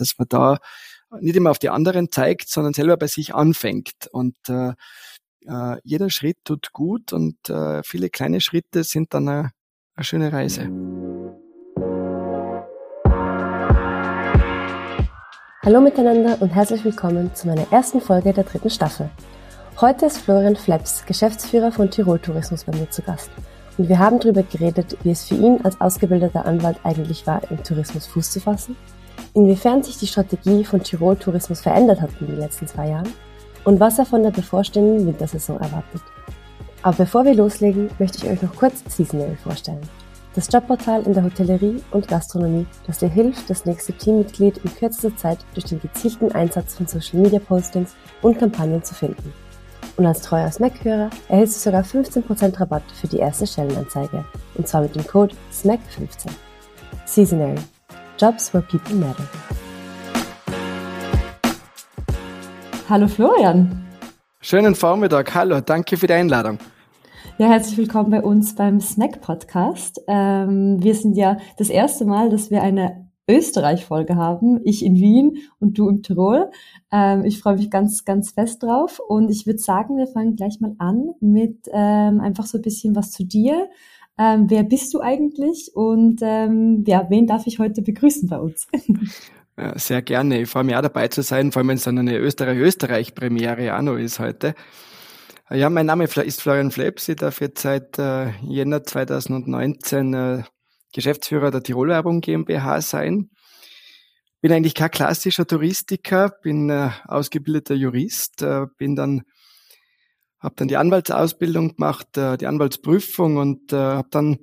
dass man da nicht immer auf die anderen zeigt, sondern selber bei sich anfängt. Und äh, äh, jeder Schritt tut gut und äh, viele kleine Schritte sind dann eine, schöne Reise. Hallo miteinander und herzlich willkommen zu meiner ersten Folge der dritten Staffel. Heute ist Florian Fleps, Geschäftsführer von Tirol Tourismus bei mir zu Gast. Und wir haben darüber geredet, wie es für ihn als ausgebildeter Anwalt eigentlich war, im Tourismus Fuß zu fassen, inwiefern sich die Strategie von Tirol Tourismus verändert hat in den letzten zwei Jahren und was er von der bevorstehenden Wintersaison erwartet. Aber bevor wir loslegen, möchte ich euch noch kurz Seasonal vorstellen. Das Jobportal in der Hotellerie und Gastronomie, das dir hilft, das nächste Teammitglied in kürzester Zeit durch den gezielten Einsatz von Social Media Postings und Kampagnen zu finden. Und als treuer Smack-Hörer erhältst du sogar 15% Rabatt für die erste Stellenanzeige. Und zwar mit dem Code SMACK15. Seasonary. Jobs where people matter. Hallo Florian. Schönen Vormittag. Hallo, danke für die Einladung. Ja, herzlich willkommen bei uns beim Snack Podcast. Ähm, wir sind ja das erste Mal, dass wir eine Österreich-Folge haben. Ich in Wien und du im Tirol. Ähm, ich freue mich ganz, ganz fest drauf. Und ich würde sagen, wir fangen gleich mal an mit ähm, einfach so ein bisschen was zu dir. Ähm, wer bist du eigentlich? Und ähm, ja, wen darf ich heute begrüßen bei uns? Sehr gerne. Ich freue mich auch dabei zu sein, vor allem wenn es dann eine Österreich-Österreich-Premiere auch noch ist heute. Ja, mein Name ist Florian Fleps. Ich darf jetzt seit äh, Jänner 2019 äh, Geschäftsführer der Tirolwerbung GmbH sein. Bin eigentlich kein klassischer Touristiker, bin äh, ausgebildeter Jurist, äh, bin dann habe dann die Anwaltsausbildung gemacht, äh, die Anwaltsprüfung und äh, habe dann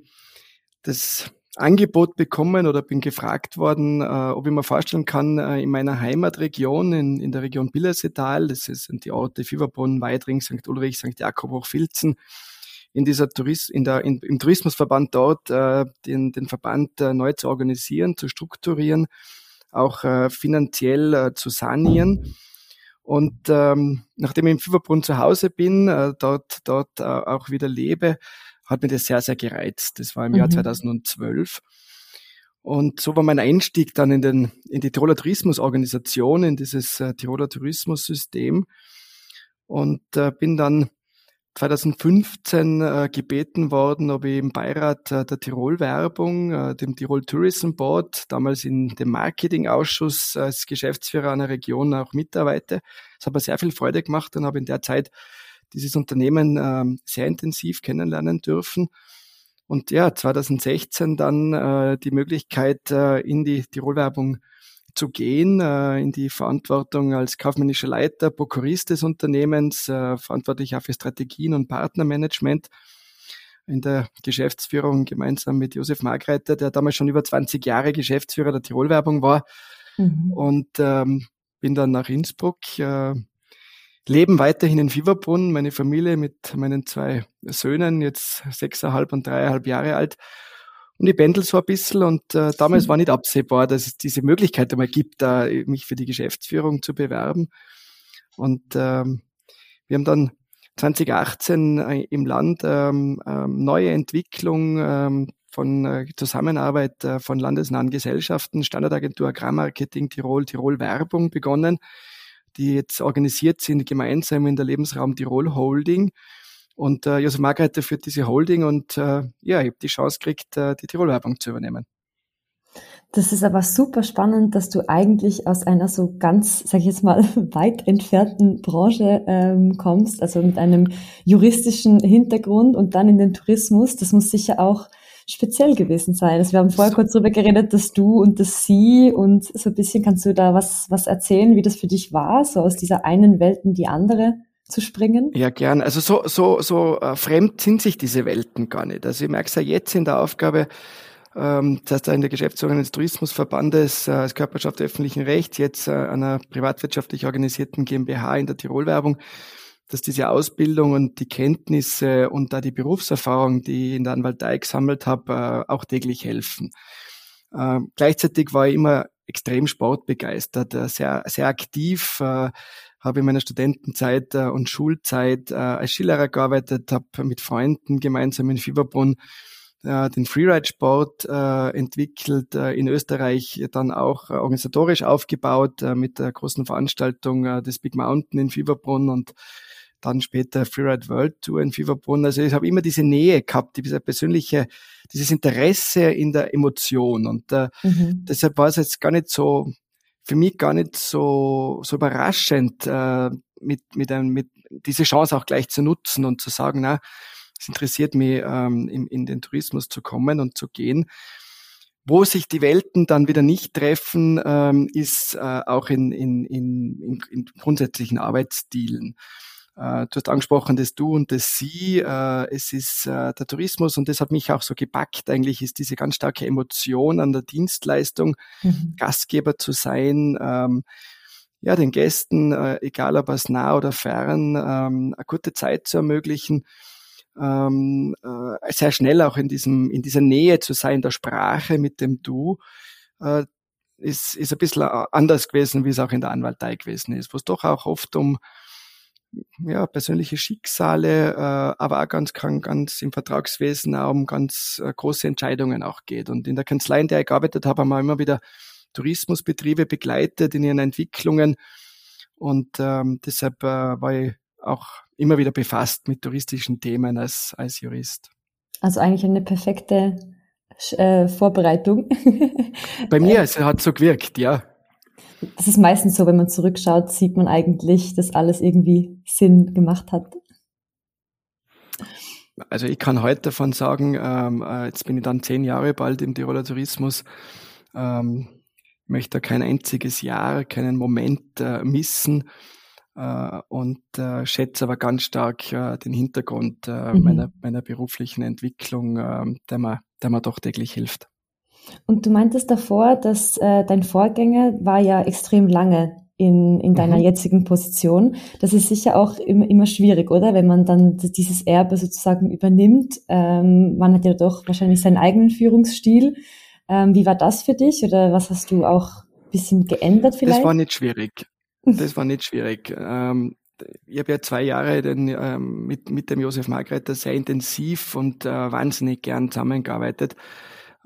das Angebot bekommen oder bin gefragt worden, äh, ob ich mir vorstellen kann, äh, in meiner Heimatregion, in, in der Region Billersetal, das sind die Orte Fieberbrunn, Weidring, St. Ulrich, St. Jakob, Hochfilzen, in dieser Touris in der, in, im Tourismusverband dort äh, den, den Verband äh, neu zu organisieren, zu strukturieren, auch äh, finanziell äh, zu sanieren. Und ähm, nachdem ich im Fieberbrunn zu Hause bin, äh, dort, dort äh, auch wieder lebe, hat mir das sehr, sehr gereizt. Das war im mhm. Jahr 2012. Und so war mein Einstieg dann in, den, in die Tiroler Tourismusorganisation, in dieses äh, Tiroler Tourismussystem. Und äh, bin dann 2015 äh, gebeten worden, ob ich im Beirat äh, der Tirol-Werbung, äh, dem Tirol Tourism Board, damals in dem Marketingausschuss als Geschäftsführer einer Region auch mitarbeite. Das hat mir sehr viel Freude gemacht und habe in der Zeit dieses Unternehmen äh, sehr intensiv kennenlernen dürfen. Und ja, 2016 dann äh, die Möglichkeit, äh, in die Tirol-Werbung zu gehen, äh, in die Verantwortung als kaufmännischer Leiter, Prokurist des Unternehmens, äh, verantwortlich auch für Strategien und Partnermanagement in der Geschäftsführung gemeinsam mit Josef Margreiter, der damals schon über 20 Jahre Geschäftsführer der Tirolwerbung war. Mhm. Und ähm, bin dann nach Innsbruck, äh, leben weiterhin in Fieberbrunn, meine Familie mit meinen zwei Söhnen, jetzt sechseinhalb und dreieinhalb Jahre alt, und ich pendel so ein bisschen. Und äh, damals war nicht absehbar, dass es diese Möglichkeit einmal gibt, da mich für die Geschäftsführung zu bewerben. Und ähm, wir haben dann 2018 äh, im Land ähm, ähm, neue Entwicklung ähm, von äh, Zusammenarbeit äh, von landesnahen Gesellschaften, Standardagentur Agrarmarketing Tirol, Tirol Werbung begonnen, die jetzt organisiert sind gemeinsam in der Lebensraum Tirol Holding und äh, Josef Margreiter führt diese Holding und äh, ja, ich habe die Chance gekriegt, äh, die Tirol-Werbung zu übernehmen. Das ist aber super spannend, dass du eigentlich aus einer so ganz, sag ich jetzt mal, weit entfernten Branche ähm, kommst, also mit einem juristischen Hintergrund und dann in den Tourismus. Das muss sicher auch speziell gewesen sein. Also wir haben vorher kurz darüber geredet, dass du und das Sie und so ein bisschen kannst du da was, was erzählen, wie das für dich war, so aus dieser einen Welt in die andere? Zu springen? Ja, gern. Also so, so, so äh, fremd sind sich diese Welten gar nicht. Also ich merke es ja jetzt in der Aufgabe, ähm, dass da in der Geschäftsführung des Tourismusverbandes äh, als Körperschaft öffentlichen Rechts, jetzt äh, einer privatwirtschaftlich organisierten GmbH in der Tirolwerbung, dass diese Ausbildung und die Kenntnisse und da die Berufserfahrung, die ich in der Anwaltei gesammelt habe, äh, auch täglich helfen. Äh, gleichzeitig war ich immer extrem sportbegeistert, äh, sehr, sehr aktiv, äh, habe in meiner Studentenzeit äh, und Schulzeit äh, als Skilehrer gearbeitet, habe mit Freunden gemeinsam in Fieberbrunn äh, den Freeride-Sport entwickelt, in Österreich dann auch organisatorisch aufgebaut mit der großen Veranstaltung des Big Mountain in Fieberbrunn und dann später Freeride World Tour in Fieberbrunn. Also ich habe immer diese Nähe gehabt, diese persönliche, dieses Interesse in der Emotion. Und äh, mhm. deshalb war es jetzt gar nicht so, für mich gar nicht so, so überraschend, äh, mit, mit, einem, mit diese Chance auch gleich zu nutzen und zu sagen, na, es interessiert mich, ähm, in, in den Tourismus zu kommen und zu gehen. Wo sich die Welten dann wieder nicht treffen, ähm, ist äh, auch in, in, in, in grundsätzlichen Arbeitsstilen. Äh, du hast angesprochen, das Du und das Sie. Äh, es ist äh, der Tourismus und das hat mich auch so gepackt. Eigentlich ist diese ganz starke Emotion an der Dienstleistung, mhm. Gastgeber zu sein, ähm, ja, den Gästen, egal ob aus nah oder fern, ähm, eine gute Zeit zu ermöglichen. Ähm, sehr schnell auch in diesem, in dieser Nähe zu sein, der Sprache mit dem Du, ist, ist ein bisschen anders gewesen, wie es auch in der Anwaltei gewesen ist, wo es doch auch oft um ja, persönliche Schicksale, äh, aber auch ganz, ganz im Vertragswesen auch um ganz äh, große Entscheidungen auch geht. Und in der Kanzlei, in der ich gearbeitet habe, haben wir immer wieder Tourismusbetriebe begleitet in ihren Entwicklungen. Und ähm, deshalb äh, war ich auch immer wieder befasst mit touristischen Themen als, als Jurist. Also eigentlich eine perfekte äh, Vorbereitung. Bei mir, es hat so gewirkt, ja das ist meistens so, wenn man zurückschaut, sieht man eigentlich, dass alles irgendwie Sinn gemacht hat. Also ich kann heute davon sagen, ähm, äh, jetzt bin ich dann zehn Jahre bald im Tiroler Tourismus, ähm, möchte kein einziges Jahr, keinen Moment äh, missen äh, und äh, schätze aber ganz stark äh, den Hintergrund äh, mhm. meiner, meiner beruflichen Entwicklung, äh, der, mir, der mir doch täglich hilft. Und du meintest davor, dass äh, dein Vorgänger war ja extrem lange in, in deiner mhm. jetzigen Position. Das ist sicher auch immer, immer schwierig, oder? Wenn man dann dieses Erbe sozusagen übernimmt. Ähm, man hat ja doch wahrscheinlich seinen eigenen Führungsstil. Ähm, wie war das für dich oder was hast du auch ein bisschen geändert vielleicht? Das war nicht schwierig. Das war nicht schwierig. Ähm, ich habe ja zwei Jahre den, ähm, mit, mit dem Josef Margreiter sehr intensiv und äh, wahnsinnig gern zusammengearbeitet.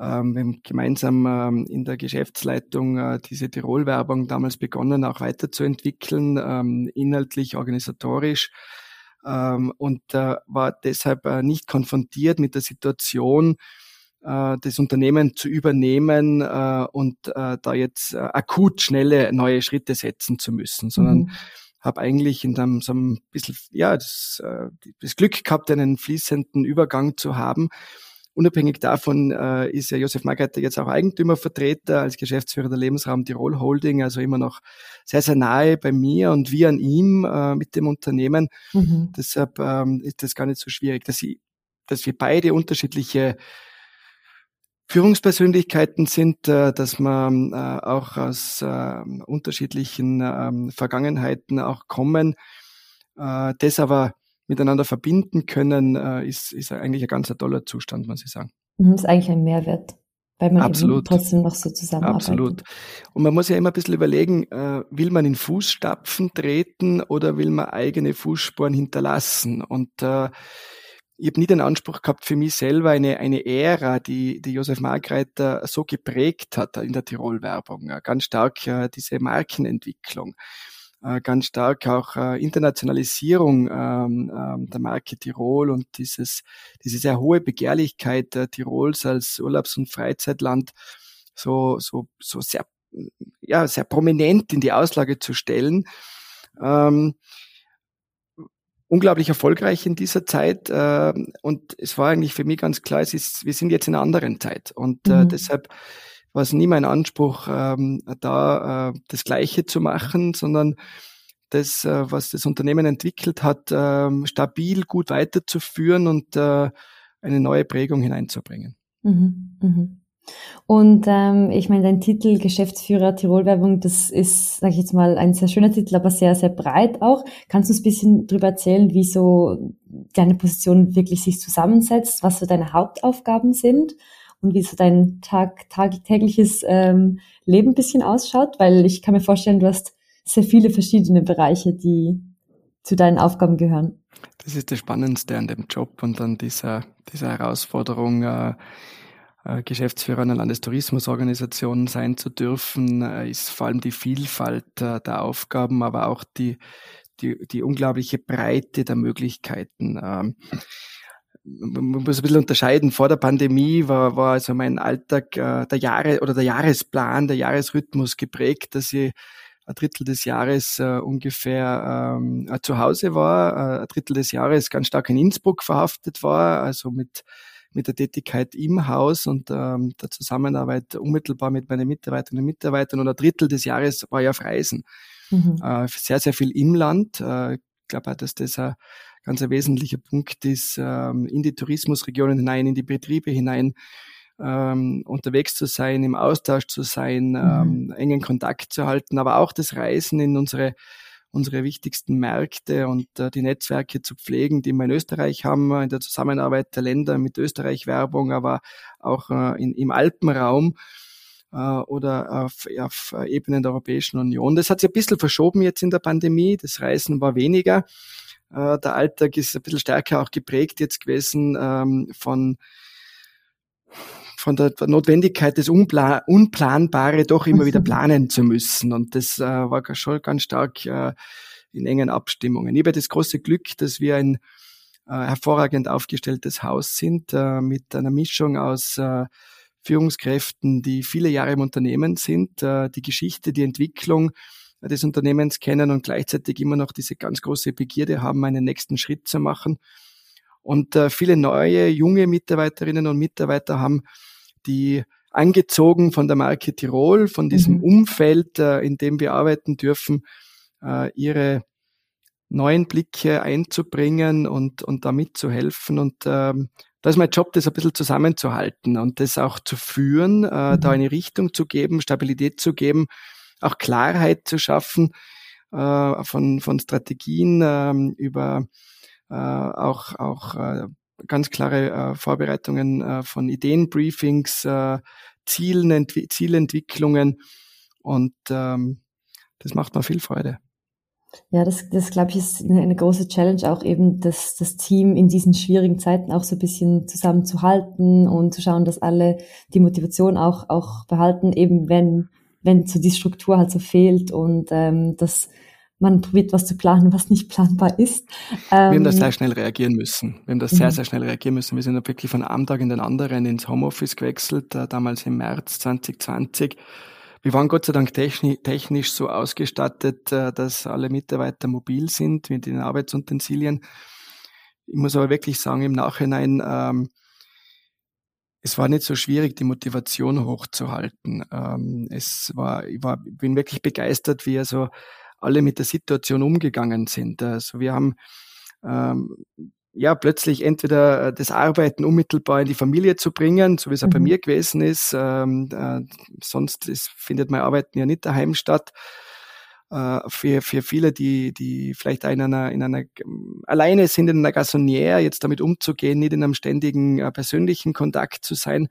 Ähm, wir haben gemeinsam ähm, in der Geschäftsleitung äh, diese Tirol-Werbung damals begonnen, auch weiterzuentwickeln, ähm, inhaltlich, organisatorisch und äh, war deshalb äh, nicht konfrontiert mit der Situation, das Unternehmen zu übernehmen und da jetzt akut schnelle neue Schritte setzen zu müssen, sondern mhm. habe eigentlich in einem, so ein bisschen ja das, das Glück gehabt, einen fließenden Übergang zu haben Unabhängig davon äh, ist ja Josef Margreiter jetzt auch Eigentümervertreter als Geschäftsführer der Lebensraum Tirol Holding, also immer noch sehr, sehr nahe bei mir und wir an ihm äh, mit dem Unternehmen. Mhm. Deshalb ähm, ist das gar nicht so schwierig, dass, ich, dass wir beide unterschiedliche Führungspersönlichkeiten sind, äh, dass man äh, auch aus äh, unterschiedlichen äh, Vergangenheiten auch kommen. Äh, das aber miteinander verbinden können, äh, ist, ist eigentlich ein ganz toller Zustand, muss ich sagen. Das mhm, ist eigentlich ein Mehrwert, weil man Absolut. trotzdem noch so zusammenarbeitet. Absolut. Und man muss ja immer ein bisschen überlegen, äh, will man in Fußstapfen treten oder will man eigene Fußspuren hinterlassen? Und äh, ich habe nie den Anspruch gehabt, für mich selber eine, eine Ära, die, die Josef Margreiter so geprägt hat in der Tirol-Werbung, ganz stark äh, diese Markenentwicklung. Äh, ganz stark auch äh, Internationalisierung ähm, ähm, der Marke Tirol und dieses, diese sehr hohe Begehrlichkeit äh, Tirols als Urlaubs- und Freizeitland so, so, so sehr, ja, sehr prominent in die Auslage zu stellen. Ähm, unglaublich erfolgreich in dieser Zeit äh, und es war eigentlich für mich ganz klar, es ist, wir sind jetzt in einer anderen Zeit und äh, mhm. deshalb war es nie mein Anspruch, ähm, da äh, das Gleiche zu machen, sondern das, äh, was das Unternehmen entwickelt hat, äh, stabil gut weiterzuführen und äh, eine neue Prägung hineinzubringen. Mhm, mhm. Und ähm, ich meine, dein Titel Geschäftsführer Tirolwerbung, das ist, sage ich jetzt mal, ein sehr schöner Titel, aber sehr, sehr breit auch. Kannst du uns ein bisschen darüber erzählen, wie so deine Position wirklich sich zusammensetzt, was so deine Hauptaufgaben sind? Und wie so dein Tag, tagtägliches ähm, Leben ein bisschen ausschaut, weil ich kann mir vorstellen, du hast sehr viele verschiedene Bereiche, die zu deinen Aufgaben gehören? Das ist das Spannendste an dem Job und an dieser, dieser Herausforderung, äh, äh, Geschäftsführer einer Landestourismusorganisation sein zu dürfen, äh, ist vor allem die Vielfalt äh, der Aufgaben, aber auch die, die, die unglaubliche Breite der Möglichkeiten. Ähm, man muss ein bisschen unterscheiden. Vor der Pandemie war, war also mein Alltag, äh, der Jahre oder der Jahresplan, der Jahresrhythmus geprägt, dass ich ein Drittel des Jahres äh, ungefähr ähm, äh, zu Hause war, äh, ein Drittel des Jahres ganz stark in Innsbruck verhaftet war, also mit mit der Tätigkeit im Haus und ähm, der Zusammenarbeit unmittelbar mit meinen Mitarbeiterinnen und Mitarbeitern und ein Drittel des Jahres war ja auf Reisen. Mhm. Äh, sehr, sehr viel im Land. Äh, ich glaube auch, dass das ein ganz ein wesentlicher Punkt ist, ähm, in die Tourismusregionen hinein, in die Betriebe hinein ähm, unterwegs zu sein, im Austausch zu sein, mhm. ähm, engen Kontakt zu halten, aber auch das Reisen in unsere unsere wichtigsten Märkte und äh, die Netzwerke zu pflegen, die wir in Österreich haben, in der Zusammenarbeit der Länder mit Österreich Werbung, aber auch äh, in, im Alpenraum äh, oder auf, auf Ebene der Europäischen Union. Das hat sich ein bisschen verschoben jetzt in der Pandemie. Das Reisen war weniger. Äh, der Alltag ist ein bisschen stärker auch geprägt jetzt gewesen ähm, von von der Notwendigkeit, das Unpla Unplanbare doch immer wieder planen zu müssen. Und das äh, war schon ganz stark äh, in engen Abstimmungen. Ich habe das große Glück, dass wir ein äh, hervorragend aufgestelltes Haus sind, äh, mit einer Mischung aus äh, Führungskräften, die viele Jahre im Unternehmen sind, äh, die Geschichte, die Entwicklung des Unternehmens kennen und gleichzeitig immer noch diese ganz große Begierde haben, einen nächsten Schritt zu machen. Und äh, viele neue, junge Mitarbeiterinnen und Mitarbeiter haben die angezogen von der Marke Tirol, von diesem mhm. Umfeld, äh, in dem wir arbeiten dürfen, äh, ihre neuen Blicke einzubringen und, und damit zu helfen. Und ähm, da ist mein Job, das ein bisschen zusammenzuhalten und das auch zu führen, äh, mhm. da eine Richtung zu geben, Stabilität zu geben, auch Klarheit zu schaffen äh, von, von Strategien äh, über äh, auch, auch äh, ganz klare äh, Vorbereitungen äh, von Ideenbriefings, äh, Zielen, Entwi Zielentwicklungen und ähm, das macht mir viel Freude. Ja, das, das glaube ich, ist eine, eine, große Challenge, auch eben das, das Team in diesen schwierigen Zeiten auch so ein bisschen zusammenzuhalten und zu schauen, dass alle die Motivation auch, auch behalten, eben wenn, wenn so die Struktur halt so fehlt und ähm, das man probiert was zu planen, was nicht planbar ist. wir haben da ähm, sehr schnell reagieren müssen. Wir haben da sehr, mhm. sehr schnell reagieren müssen. Wir sind da wirklich von einem Tag in den anderen ins Homeoffice gewechselt, äh, damals im März 2020. Wir waren Gott sei Dank technisch so ausgestattet, äh, dass alle Mitarbeiter mobil sind mit den Arbeitsutensilien. Ich muss aber wirklich sagen, im Nachhinein, ähm, es war nicht so schwierig, die Motivation hochzuhalten. Ähm, es war, ich war, bin wirklich begeistert, wie er so alle mit der Situation umgegangen sind. Also wir haben ähm, ja plötzlich entweder äh, das Arbeiten unmittelbar in die Familie zu bringen, so wie es mhm. auch bei mir gewesen ist. Ähm, äh, sonst ist, findet mein Arbeiten ja nicht daheim statt. Äh, für, für viele, die, die vielleicht in einer, in einer alleine sind in einer Gasonnière, jetzt damit umzugehen, nicht in einem ständigen äh, persönlichen Kontakt zu sein,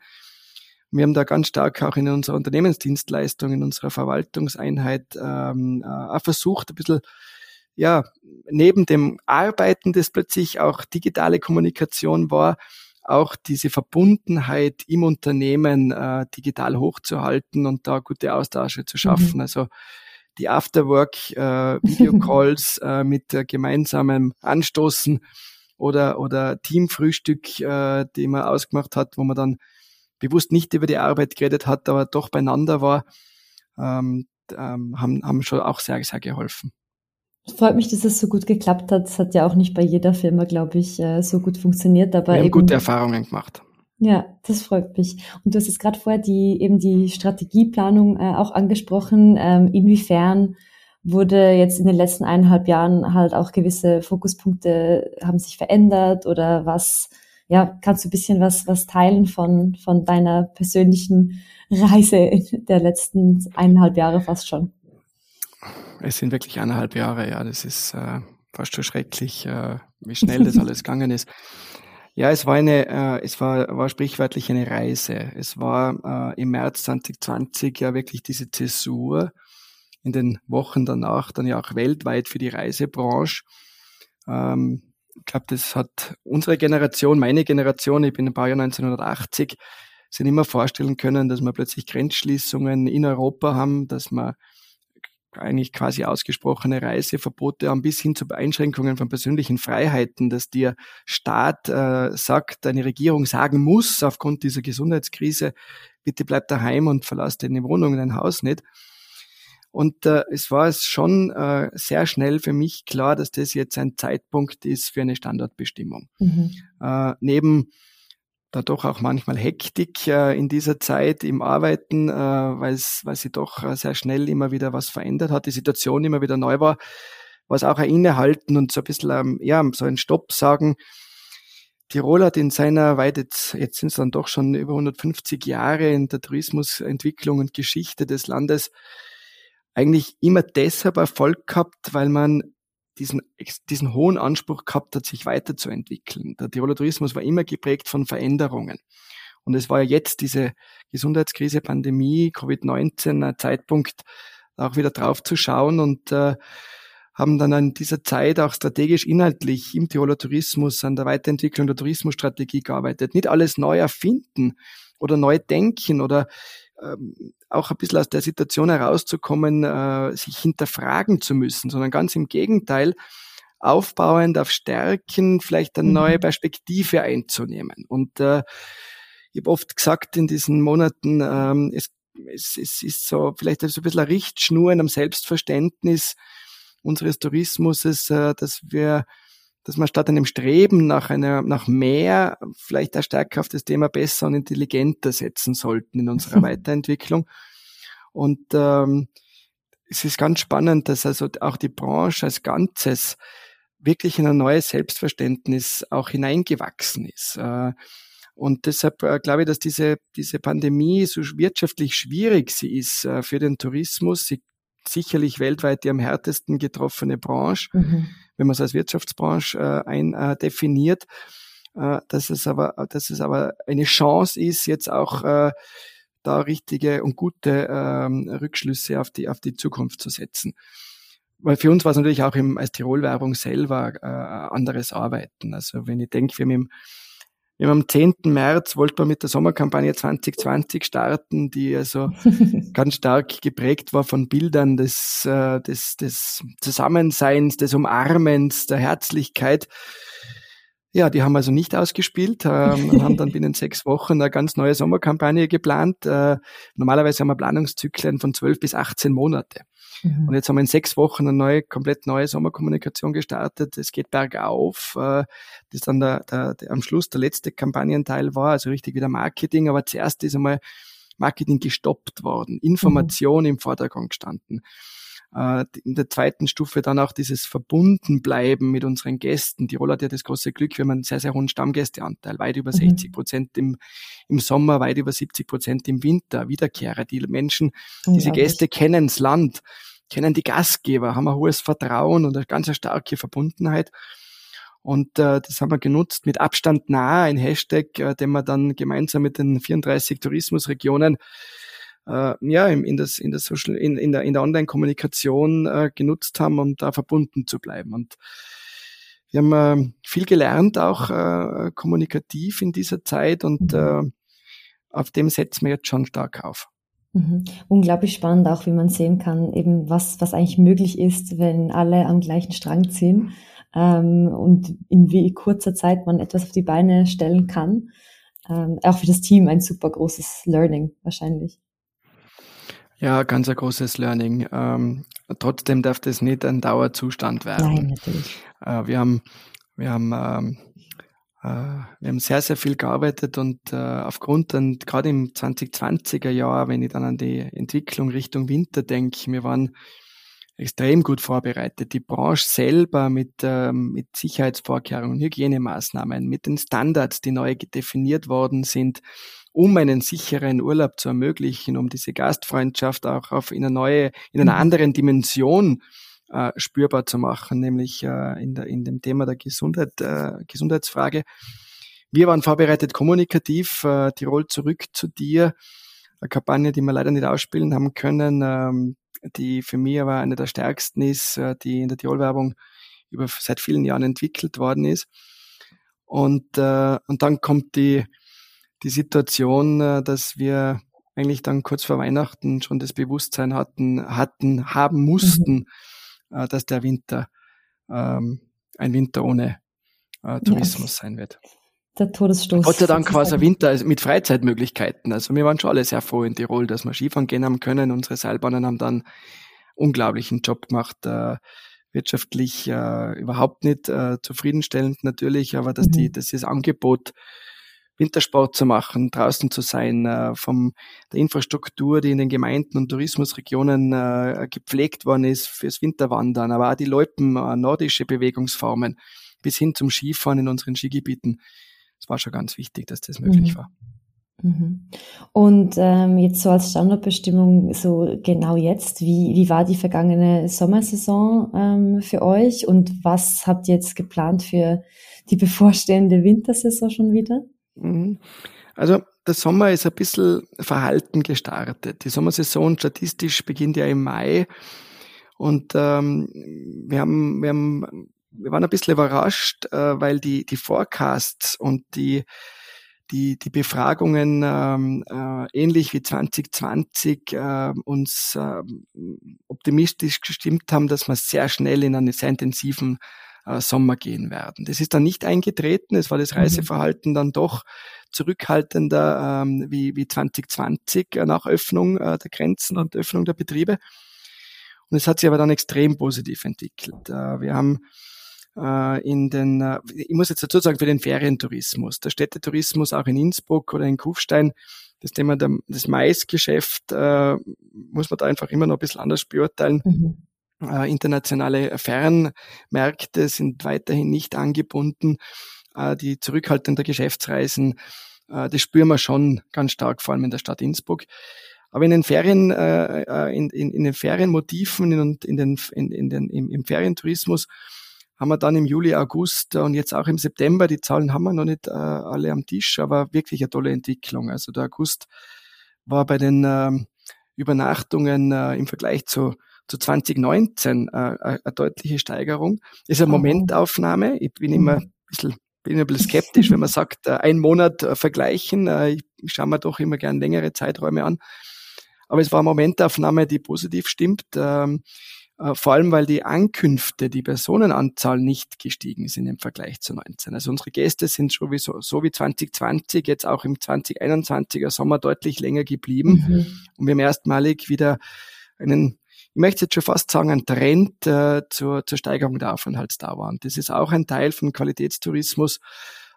wir haben da ganz stark auch in unserer Unternehmensdienstleistung, in unserer Verwaltungseinheit ähm, äh, auch versucht, ein bisschen ja, neben dem Arbeiten, das plötzlich auch digitale Kommunikation war, auch diese Verbundenheit im Unternehmen äh, digital hochzuhalten und da gute Austausche zu schaffen. Mhm. Also die Afterwork äh, äh, mit äh, gemeinsamem Anstoßen oder oder Teamfrühstück, äh, die man ausgemacht hat, wo man dann bewusst nicht über die Arbeit geredet hat, aber doch beieinander war, ähm, ähm, haben, haben schon auch sehr, sehr geholfen. Freut mich, dass es so gut geklappt hat. Es hat ja auch nicht bei jeder Firma, glaube ich, äh, so gut funktioniert. Aber Wir haben eben, gute Erfahrungen gemacht. Ja, das freut mich. Und du hast jetzt gerade vorher die eben die Strategieplanung äh, auch angesprochen. Ähm, inwiefern wurde jetzt in den letzten eineinhalb Jahren halt auch gewisse Fokuspunkte haben sich verändert oder was ja, kannst du ein bisschen was, was teilen von, von deiner persönlichen Reise in der letzten eineinhalb Jahre fast schon? Es sind wirklich eineinhalb Jahre, ja, das ist äh, fast schon schrecklich, äh, wie schnell das alles gegangen ist. Ja, es war eine, äh, es war, war sprichwörtlich eine Reise. Es war äh, im März 2020 ja wirklich diese Zäsur in den Wochen danach, dann ja auch weltweit für die Reisebranche. Ähm, ich glaube, das hat unsere Generation, meine Generation, ich bin im Baujahr 1980, sich immer vorstellen können, dass wir plötzlich Grenzschließungen in Europa haben, dass wir eigentlich quasi ausgesprochene Reiseverbote haben, bis hin zu Einschränkungen von persönlichen Freiheiten, dass der Staat äh, sagt, eine Regierung sagen muss, aufgrund dieser Gesundheitskrise, bitte bleib daheim und verlass deine Wohnung, dein Haus nicht. Und äh, es war es schon äh, sehr schnell für mich klar, dass das jetzt ein Zeitpunkt ist für eine Standortbestimmung. Mhm. Äh, neben da doch auch manchmal Hektik äh, in dieser Zeit im Arbeiten, äh, weil sie doch äh, sehr schnell immer wieder was verändert hat, die Situation immer wieder neu war, was auch ein Innehalten und so ein bisschen, ähm, ja, so ein Stopp sagen. Tirol hat in seiner weit jetzt, jetzt sind es dann doch schon über 150 Jahre in der Tourismusentwicklung und Geschichte des Landes eigentlich immer deshalb Erfolg gehabt, weil man diesen, diesen hohen Anspruch gehabt hat, sich weiterzuentwickeln. Der Tiroler Tourismus war immer geprägt von Veränderungen. Und es war ja jetzt diese Gesundheitskrise, Pandemie, Covid-19 ein Zeitpunkt, auch wieder drauf zu schauen und äh, haben dann in dieser Zeit auch strategisch inhaltlich im Tiroler Tourismus an der Weiterentwicklung der Tourismusstrategie gearbeitet. Nicht alles neu erfinden oder neu denken oder auch ein bisschen aus der Situation herauszukommen, äh, sich hinterfragen zu müssen, sondern ganz im Gegenteil, aufbauend auf Stärken vielleicht eine neue mhm. Perspektive einzunehmen. Und äh, ich habe oft gesagt in diesen Monaten, ähm, es, es, es ist so vielleicht so ein bisschen eine Richtschnur in einem Selbstverständnis unseres Tourismus, äh, dass wir dass man statt einem Streben nach einer, nach mehr vielleicht auch stärker auf das Thema besser und intelligenter setzen sollten in unserer Weiterentwicklung. Und ähm, es ist ganz spannend, dass also auch die Branche als Ganzes wirklich in ein neues Selbstverständnis auch hineingewachsen ist. Äh, und deshalb äh, glaube ich, dass diese, diese Pandemie, so wirtschaftlich schwierig sie ist äh, für den Tourismus, sie sicherlich weltweit die am härtesten getroffene Branche, mhm. Wenn man es als Wirtschaftsbranche äh, ein, definiert, äh, dass es aber, dass es aber eine Chance ist, jetzt auch äh, da richtige und gute ähm, Rückschlüsse auf die, auf die Zukunft zu setzen. Weil für uns war es natürlich auch im, als Tirol-Werbung selber äh, anderes Arbeiten. Also wenn ich denke, wir haben im wir haben am 10. März wollten wir mit der Sommerkampagne 2020 starten, die also ganz stark geprägt war von Bildern des, äh, des, des Zusammenseins, des Umarmens, der Herzlichkeit. Ja, die haben also nicht ausgespielt, ähm, haben dann binnen sechs Wochen eine ganz neue Sommerkampagne geplant. Äh, normalerweise haben wir Planungszyklen von zwölf bis 18 Monate. Mhm. Und jetzt haben wir in sechs Wochen eine neue, komplett neue Sommerkommunikation gestartet. Es geht bergauf. Äh, das dann der, der, der, am Schluss der letzte Kampagnenteil war, also richtig wieder Marketing. Aber zuerst ist einmal Marketing gestoppt worden, Information mhm. im Vordergrund gestanden. Äh, in der zweiten Stufe dann auch dieses Verbundenbleiben mit unseren Gästen. Tirol hat ja das große Glück, wir haben einen sehr, sehr hohen Stammgästeanteil, weit über 60 mhm. Prozent im, im Sommer, weit über 70 Prozent im Winter, Wiederkehrer. Die Menschen, diese Gäste kennen das Land kennen die Gastgeber, haben ein hohes Vertrauen und eine ganz starke Verbundenheit. Und äh, das haben wir genutzt mit Abstand nah, ein Hashtag, äh, den wir dann gemeinsam mit den 34 Tourismusregionen äh, ja, in, in, das, in, das Social, in, in der, in der Online-Kommunikation äh, genutzt haben, um da verbunden zu bleiben. Und wir haben äh, viel gelernt, auch äh, kommunikativ in dieser Zeit und äh, auf dem setzen wir jetzt schon stark auf. Mhm. Unglaublich spannend auch, wie man sehen kann, eben was, was eigentlich möglich ist, wenn alle am gleichen Strang ziehen ähm, und in wie kurzer Zeit man etwas auf die Beine stellen kann. Ähm, auch für das Team ein super großes Learning wahrscheinlich. Ja, ganz ein großes Learning. Ähm, trotzdem darf das nicht ein Dauerzustand werden. Nein, natürlich. Äh, wir haben, wir haben ähm, äh, wir haben sehr, sehr viel gearbeitet und äh, aufgrund dann gerade im 2020er Jahr, wenn ich dann an die Entwicklung Richtung Winter denke, wir waren extrem gut vorbereitet. Die Branche selber mit, ähm, mit Sicherheitsvorkehrungen, Hygienemaßnahmen, mit den Standards, die neu definiert worden sind, um einen sicheren Urlaub zu ermöglichen, um diese Gastfreundschaft auch auf in einer neue, in einer mhm. anderen Dimension äh, spürbar zu machen, nämlich äh, in, der, in dem Thema der Gesundheit, äh, Gesundheitsfrage. Wir waren vorbereitet kommunikativ, äh, Tirol zurück zu dir, eine Kampagne, die wir leider nicht ausspielen haben können, ähm, die für mich aber eine der stärksten ist, äh, die in der Tirol-Werbung über seit vielen Jahren entwickelt worden ist. Und, äh, und dann kommt die, die Situation, äh, dass wir eigentlich dann kurz vor Weihnachten schon das Bewusstsein hatten, hatten, haben mussten, mhm. Äh, dass der Winter ähm, ein Winter ohne äh, Tourismus ja. sein wird. Der Todesstoß. Gott sei Dank war es ein Winter also mit Freizeitmöglichkeiten. Also wir waren schon alle sehr froh in Tirol, dass wir Skifahren gehen haben können. Unsere Seilbahnen haben dann unglaublichen Job gemacht. Äh, wirtschaftlich äh, überhaupt nicht äh, zufriedenstellend natürlich, aber dass mhm. die, dass das Angebot Wintersport zu machen, draußen zu sein, äh, vom der Infrastruktur, die in den Gemeinden und Tourismusregionen äh, gepflegt worden ist fürs Winterwandern, aber auch die Loipen, äh, nordische Bewegungsformen bis hin zum Skifahren in unseren Skigebieten. Es war schon ganz wichtig, dass das möglich mhm. war. Mhm. Und ähm, jetzt so als Standortbestimmung, so genau jetzt, wie, wie war die vergangene Sommersaison ähm, für euch und was habt ihr jetzt geplant für die bevorstehende Wintersaison schon wieder? Mhm. Also der Sommer ist ein bisschen verhalten gestartet. Die Sommersaison statistisch beginnt ja im Mai und ähm, wir haben, wir haben, wir waren ein bisschen überrascht, äh, weil die die Forecasts und die die, die Befragungen ähm, äh, ähnlich wie 2020 äh, uns äh, optimistisch gestimmt haben, dass wir sehr schnell in einen sehr intensiven äh, Sommer gehen werden. Das ist dann nicht eingetreten. Es war das mhm. Reiseverhalten dann doch zurückhaltender ähm, wie, wie 2020 äh, nach Öffnung äh, der Grenzen und Öffnung der Betriebe. Und es hat sich aber dann extrem positiv entwickelt. Äh, wir haben in den, ich muss jetzt dazu sagen, für den Ferientourismus, der Städtetourismus auch in Innsbruck oder in Kufstein, das Thema der, das Maisgeschäft äh, muss man da einfach immer noch ein bisschen anders beurteilen. Mhm. Äh, internationale Fernmärkte sind weiterhin nicht angebunden. Äh, die Zurückhaltung der Geschäftsreisen, äh, das spüren wir schon ganz stark, vor allem in der Stadt Innsbruck. Aber in den Ferien, äh, in, in, in den Ferienmotiven und in den, in, in den, im, im Ferientourismus haben wir dann im Juli, August und jetzt auch im September, die Zahlen haben wir noch nicht alle am Tisch, aber wirklich eine tolle Entwicklung. Also der August war bei den äh, Übernachtungen äh, im Vergleich zu, zu 2019 äh, eine deutliche Steigerung. Ist eine Momentaufnahme. Ich bin immer ein bisschen bin ein bisschen skeptisch, wenn man sagt, äh, ein Monat äh, vergleichen. Äh, ich schaue mir doch immer gern längere Zeiträume an. Aber es war eine Momentaufnahme, die positiv stimmt. Ähm, äh, vor allem weil die Ankünfte, die Personenanzahl nicht gestiegen sind im Vergleich zu 19. Also unsere Gäste sind schon wie so, so wie 2020 jetzt auch im 2021er Sommer deutlich länger geblieben mhm. und wir haben erstmalig wieder einen ich möchte jetzt schon fast sagen, einen Trend äh, zur, zur Steigerung der Aufenthaltsdauer. Und das ist auch ein Teil von Qualitätstourismus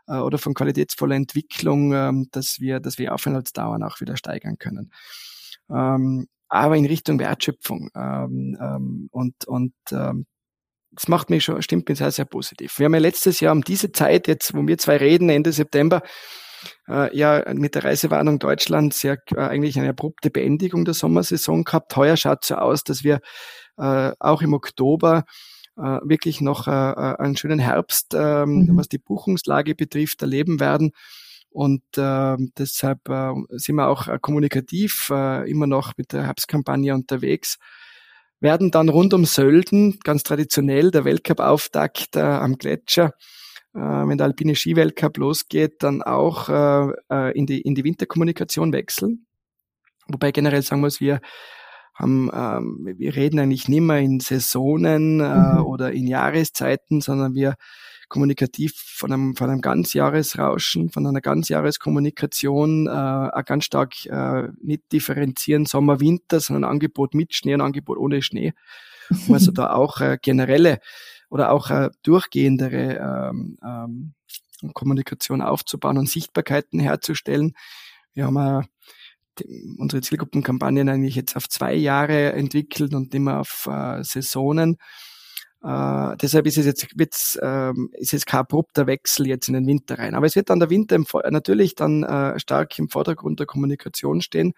äh, oder von qualitätsvoller Entwicklung, ähm, dass wir, dass wir Aufenthaltsdauern auch wieder steigern können. Ähm, aber in Richtung Wertschöpfung. Ähm, ähm, und und ähm, das macht mich schon, stimmt mir sehr, sehr positiv. Wir haben ja letztes Jahr um diese Zeit, jetzt, wo wir zwei reden, Ende September, äh, ja mit der Reisewarnung Deutschland sehr äh, eigentlich eine abrupte Beendigung der Sommersaison gehabt. Heuer schaut so aus, dass wir äh, auch im Oktober äh, wirklich noch äh, äh einen schönen Herbst, äh, mhm. was die Buchungslage betrifft, erleben werden. Und äh, deshalb äh, sind wir auch äh, kommunikativ äh, immer noch mit der Herbstkampagne unterwegs. Werden dann rund um Sölden, ganz traditionell, der Weltcup-Auftakt äh, am Gletscher, wenn der alpine Skiweltcup losgeht, dann auch äh, äh, in, die, in die Winterkommunikation wechseln. Wobei generell sagen wir es, wir haben, ähm, wir reden eigentlich nicht mehr in Saisonen äh, mhm. oder in Jahreszeiten, sondern wir kommunikativ von einem, von einem Ganzjahresrauschen, von einer Ganzjahreskommunikation, äh, auch ganz stark äh, nicht differenzieren Sommer, Winter, sondern Angebot mit Schnee und Angebot ohne Schnee. Um also da auch äh, generelle oder auch äh, durchgehendere ähm, ähm, Kommunikation aufzubauen und Sichtbarkeiten herzustellen. Wir haben äh, die, unsere Zielgruppenkampagnen eigentlich jetzt auf zwei Jahre entwickelt und immer auf äh, Saisonen. Äh, deshalb ist es jetzt, wird's, ähm, ist es kein abrupter Wechsel jetzt in den Winter rein. Aber es wird dann der Winter im, natürlich dann äh, stark im Vordergrund der Kommunikation stehen.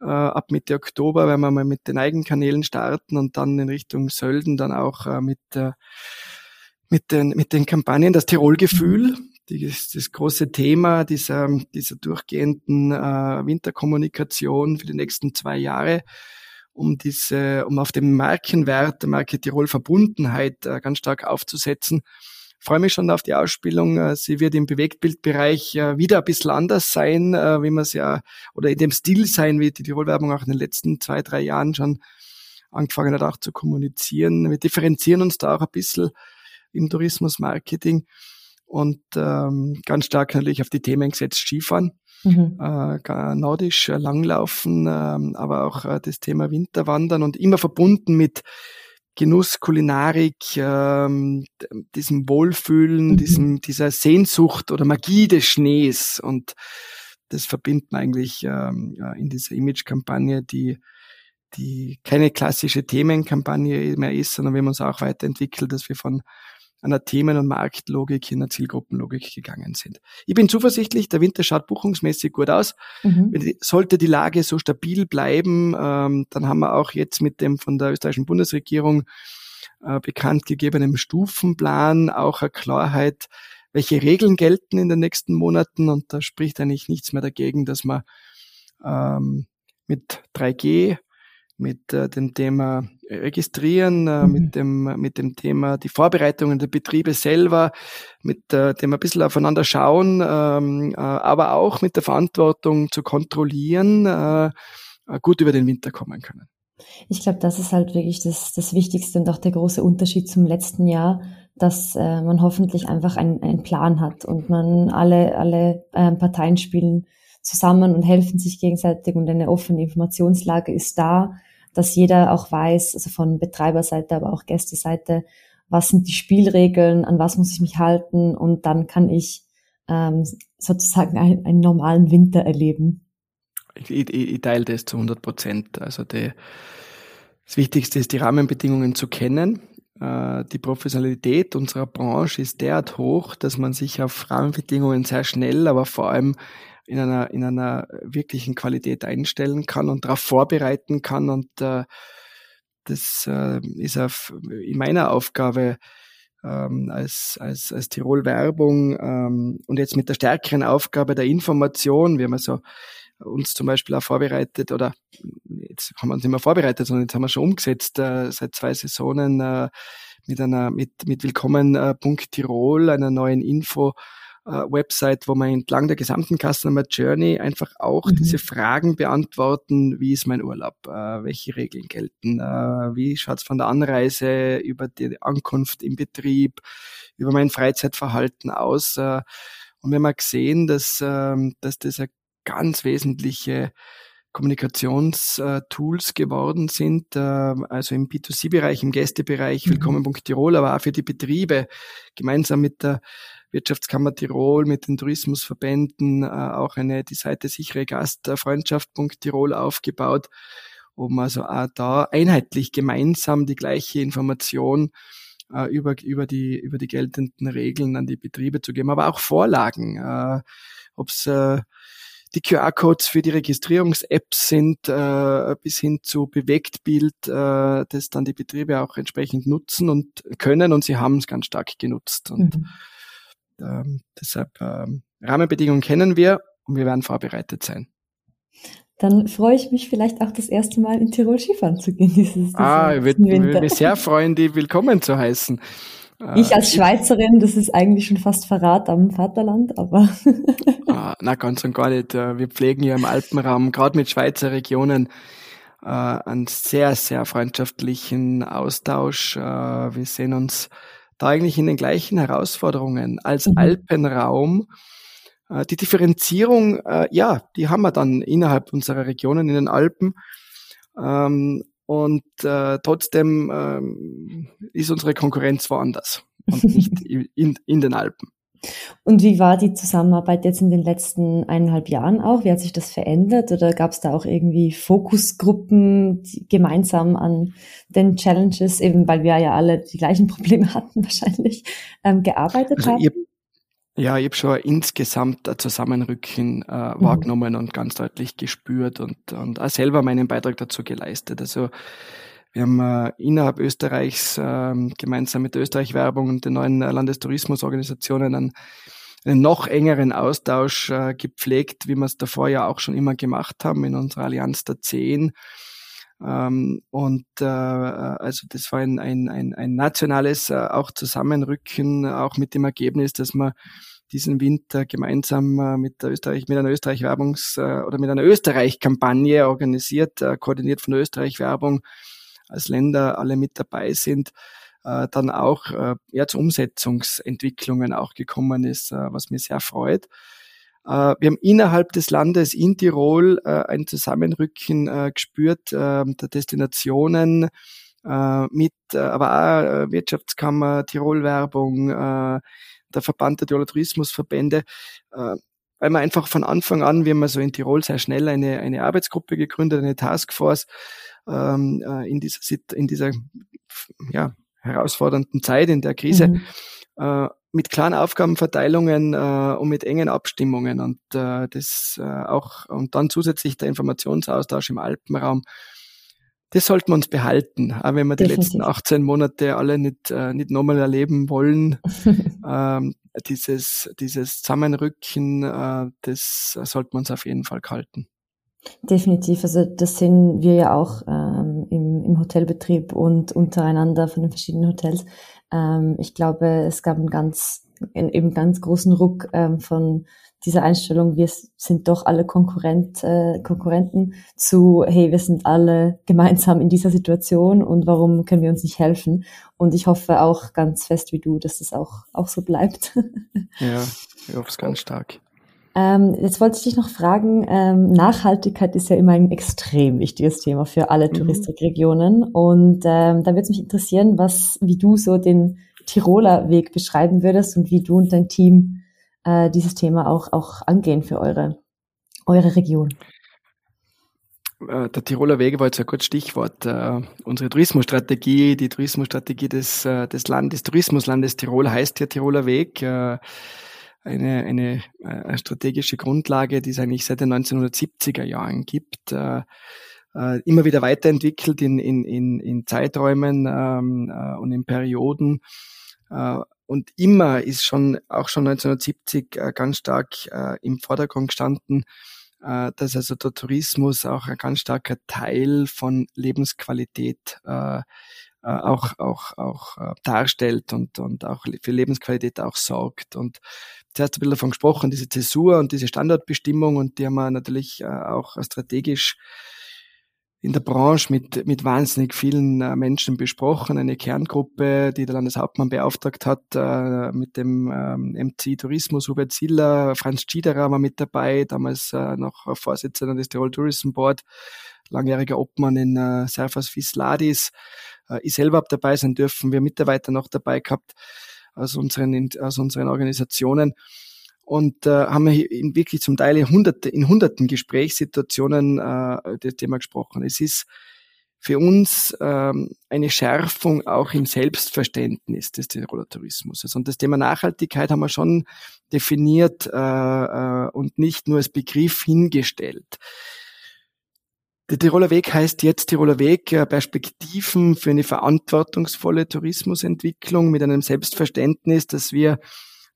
Äh, ab Mitte Oktober werden wir mal mit den Eigenkanälen starten und dann in Richtung Sölden dann auch äh, mit, äh, mit, den, mit den Kampagnen. Das Tirolgefühl, das, das große Thema dieser, dieser durchgehenden Winterkommunikation für die nächsten zwei Jahre um diese, um auf den Markenwert der Marke Tirol Verbundenheit ganz stark aufzusetzen. Ich freue mich schon auf die Ausspielung. Äh, sie wird im Bewegtbildbereich äh, wieder ein bisschen anders sein, äh, wie man es ja, oder in dem Stil sein, wie die Tirol-Werbung auch in den letzten zwei, drei Jahren schon angefangen hat, auch zu kommunizieren. Wir differenzieren uns da auch ein bisschen im Tourismus-Marketing und ähm, ganz stark natürlich auf die Themen gesetzt Skifahren mhm. äh, nordisch langlaufen, äh, aber auch äh, das Thema Winterwandern und immer verbunden mit Genuss, Kulinarik, ähm, diesem Wohlfühlen, mhm. diesem, dieser Sehnsucht oder Magie des Schnees. Und das verbinden eigentlich ähm, in dieser Image-Kampagne, die, die keine klassische Themenkampagne mehr ist, sondern wir haben uns auch weiterentwickelt, dass wir von einer Themen- und Marktlogik in einer Zielgruppenlogik gegangen sind. Ich bin zuversichtlich, der Winter schaut buchungsmäßig gut aus. Mhm. Sollte die Lage so stabil bleiben, ähm, dann haben wir auch jetzt mit dem von der österreichischen Bundesregierung äh, bekannt gegebenen Stufenplan auch eine Klarheit, welche Regeln gelten in den nächsten Monaten. Und da spricht eigentlich nichts mehr dagegen, dass man ähm, mit 3G mit äh, dem Thema Registrieren, äh, mhm. mit dem mit dem Thema die Vorbereitungen der Betriebe selber, mit äh, dem ein bisschen aufeinander schauen, ähm, äh, aber auch mit der Verantwortung zu kontrollieren, äh, äh gut über den Winter kommen können. Ich glaube, das ist halt wirklich das, das Wichtigste und auch der große Unterschied zum letzten Jahr, dass äh, man hoffentlich einfach einen, einen Plan hat und man alle, alle äh, Parteien spielen zusammen und helfen sich gegenseitig und eine offene Informationslage ist da dass jeder auch weiß, also von Betreiberseite, aber auch Gästeseite, was sind die Spielregeln, an was muss ich mich halten und dann kann ich ähm, sozusagen einen, einen normalen Winter erleben. Ich, ich, ich teile das zu 100 Prozent. Also die, das Wichtigste ist, die Rahmenbedingungen zu kennen. Äh, die Professionalität unserer Branche ist derart hoch, dass man sich auf Rahmenbedingungen sehr schnell, aber vor allem in einer, in einer wirklichen Qualität einstellen kann und darauf vorbereiten kann. Und äh, das äh, ist auf, in meiner Aufgabe ähm, als, als, als Tirol Werbung ähm, und jetzt mit der stärkeren Aufgabe der Information. Wir haben also uns zum Beispiel auch vorbereitet oder jetzt haben wir uns nicht mehr vorbereitet, sondern jetzt haben wir schon umgesetzt äh, seit zwei Saisonen äh, mit einer mit mit Willkommen.tirol, einer neuen Info äh, Website, wo man entlang der gesamten Customer Journey einfach auch mhm. diese Fragen beantworten, wie ist mein Urlaub, äh, welche Regeln gelten, äh, wie schaut's von der Anreise über die Ankunft im Betrieb, über mein Freizeitverhalten aus. Äh, und wir haben gesehen, dass, äh, dass das eine ganz wesentliche Kommunikationstools geworden sind, äh, also im B2C-Bereich, im Gästebereich, mhm. Willkommen.tirol, aber auch für die Betriebe, gemeinsam mit der Wirtschaftskammer Tirol, mit den Tourismusverbänden, äh, auch eine, die Seite sichere Gastfreundschaft.tirol aufgebaut, um also auch da einheitlich gemeinsam die gleiche Information äh, über, über, die, über die geltenden Regeln an die Betriebe zu geben, aber auch Vorlagen, äh, ob es äh, die QR-Codes für die Registrierungs-Apps sind, äh, bis hin zu Bewegtbild, äh, das dann die Betriebe auch entsprechend nutzen und können und sie haben es ganz stark genutzt. Und mhm. Ähm, deshalb ähm, Rahmenbedingungen kennen wir und wir werden vorbereitet sein. Dann freue ich mich vielleicht auch das erste Mal in Tirol Skifahren zu gehen dieses, Ah, ich würde mich sehr freuen, die willkommen zu heißen. Ich als Schweizerin, das ist eigentlich schon fast Verrat am Vaterland, aber. ah, na, ganz und gar nicht. Äh, wir pflegen ja im Alpenraum, gerade mit Schweizer Regionen, äh, einen sehr, sehr freundschaftlichen Austausch. Äh, wir sehen uns da eigentlich in den gleichen Herausforderungen als mhm. Alpenraum. Äh, die Differenzierung, äh, ja, die haben wir dann innerhalb unserer Regionen in den Alpen. Und äh, trotzdem ähm, ist unsere Konkurrenz woanders und nicht in, in den Alpen. Und wie war die Zusammenarbeit jetzt in den letzten eineinhalb Jahren auch? Wie hat sich das verändert? Oder gab es da auch irgendwie Fokusgruppen gemeinsam an den Challenges, eben weil wir ja alle die gleichen Probleme hatten wahrscheinlich, ähm, gearbeitet also haben? Ihr, ja, ich habe schon insgesamt ein Zusammenrücken äh, mhm. wahrgenommen und ganz deutlich gespürt und, und auch selber meinen Beitrag dazu geleistet. Also wir haben äh, innerhalb Österreichs äh, gemeinsam mit der Österreich-Werbung und den neuen äh, Landestourismusorganisationen einen, einen noch engeren Austausch äh, gepflegt, wie wir es davor ja auch schon immer gemacht haben in unserer Allianz der Zehn. Ähm, und äh, also das war ein, ein, ein, ein nationales äh, auch Zusammenrücken, auch mit dem Ergebnis, dass man diesen Winter gemeinsam äh, mit der Österreich, mit einer Österreich-Werbungs- äh, oder mit einer Österreich-Kampagne organisiert, äh, koordiniert von der Österreich-Werbung, als Länder alle mit dabei sind, äh, dann auch äh, ja, zu Umsetzungsentwicklungen auch gekommen ist, äh, was mir sehr freut. Äh, wir haben innerhalb des Landes in Tirol äh, ein Zusammenrücken äh, gespürt der Destinationen mit, aber auch Wirtschaftskammer, Tirol-Werbung, der Verband der Tiroler Tourismusverbände, weil man einfach von Anfang an, wie man so in Tirol sehr schnell eine, eine Arbeitsgruppe gegründet, eine Taskforce ähm, in dieser, in dieser ja, herausfordernden Zeit, in der Krise, mhm. äh, mit klaren Aufgabenverteilungen äh, und mit engen Abstimmungen und äh, das äh, auch und dann zusätzlich der Informationsaustausch im Alpenraum. Das sollten wir uns behalten, auch wenn wir Definitiv. die letzten 18 Monate alle nicht, äh, nicht nochmal erleben wollen. ähm, dieses, dieses Zusammenrücken, äh, das sollten wir uns auf jeden Fall halten. Definitiv, also das sehen wir ja auch ähm, im, im Hotelbetrieb und untereinander von den verschiedenen Hotels. Ähm, ich glaube, es gab einen ganz, einen eben ganz großen Ruck ähm, von dieser Einstellung, wir sind doch alle Konkurrent, äh, Konkurrenten zu, hey, wir sind alle gemeinsam in dieser Situation und warum können wir uns nicht helfen? Und ich hoffe auch ganz fest wie du, dass es auch, auch so bleibt. ja, ich hoffe es ganz stark. Ähm, jetzt wollte ich dich noch fragen, ähm, Nachhaltigkeit ist ja immer ein extrem wichtiges Thema für alle mhm. Touristikregionen. Und ähm, da würde es mich interessieren, was, wie du so den Tiroler Weg beschreiben würdest und wie du und dein Team äh, dieses Thema auch, auch angehen für eure, eure Region. Äh, der Tiroler Weg war jetzt ein gutes Stichwort. Uh, unsere Tourismusstrategie, die Tourismusstrategie des, uh, des Landes, Tourismuslandes Tirol heißt ja Tiroler Weg. Eine, eine, eine äh, strategische Grundlage, die es eigentlich seit den 1970er Jahren gibt, äh, äh, immer wieder weiterentwickelt in, in, in, in Zeiträumen ähm, äh, und in Perioden. Äh, und immer ist schon, auch schon 1970 äh, ganz stark äh, im Vordergrund gestanden, dass also der Tourismus auch ein ganz starker Teil von Lebensqualität auch, auch, auch darstellt und, und auch für Lebensqualität auch sorgt. Und zuerst ein bisschen davon gesprochen, diese Zäsur und diese Standortbestimmung und die haben wir natürlich äh, auch strategisch in der Branche mit, mit wahnsinnig vielen äh, Menschen besprochen. Eine Kerngruppe, die der Landeshauptmann beauftragt hat, äh, mit dem ähm, MC Tourismus, Hubert Ziller, Franz Schiederer war mit dabei, damals noch Vorsitzender des Tirol Tourism Board, langjähriger Obmann in äh, Servas Visladis. Ich selber habe dabei sein dürfen, wir Mitarbeiter noch dabei gehabt aus unseren, aus unseren Organisationen und äh, haben wir in wirklich zum Teil in, hunderte, in hunderten Gesprächssituationen äh, das Thema gesprochen. Es ist für uns ähm, eine Schärfung auch im Selbstverständnis des Tiroler Tourismus. Also, und das Thema Nachhaltigkeit haben wir schon definiert äh, äh, und nicht nur als Begriff hingestellt. Der Tiroler Weg heißt jetzt Tiroler Weg äh, Perspektiven für eine verantwortungsvolle Tourismusentwicklung mit einem Selbstverständnis, dass wir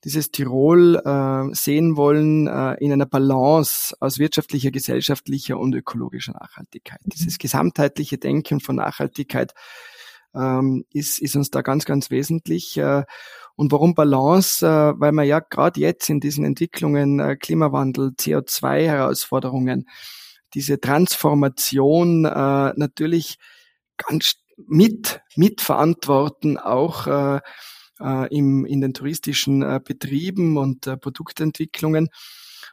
dieses Tirol äh, sehen wollen äh, in einer Balance aus wirtschaftlicher, gesellschaftlicher und ökologischer Nachhaltigkeit. Mhm. Dieses gesamtheitliche Denken von Nachhaltigkeit ähm, ist, ist uns da ganz, ganz wesentlich. Äh, und warum Balance? Äh, weil man ja gerade jetzt in diesen Entwicklungen äh, Klimawandel, CO2-Herausforderungen, diese Transformation äh, natürlich ganz mit mitverantworten, auch äh, äh, im, in den touristischen äh, Betrieben und äh, Produktentwicklungen.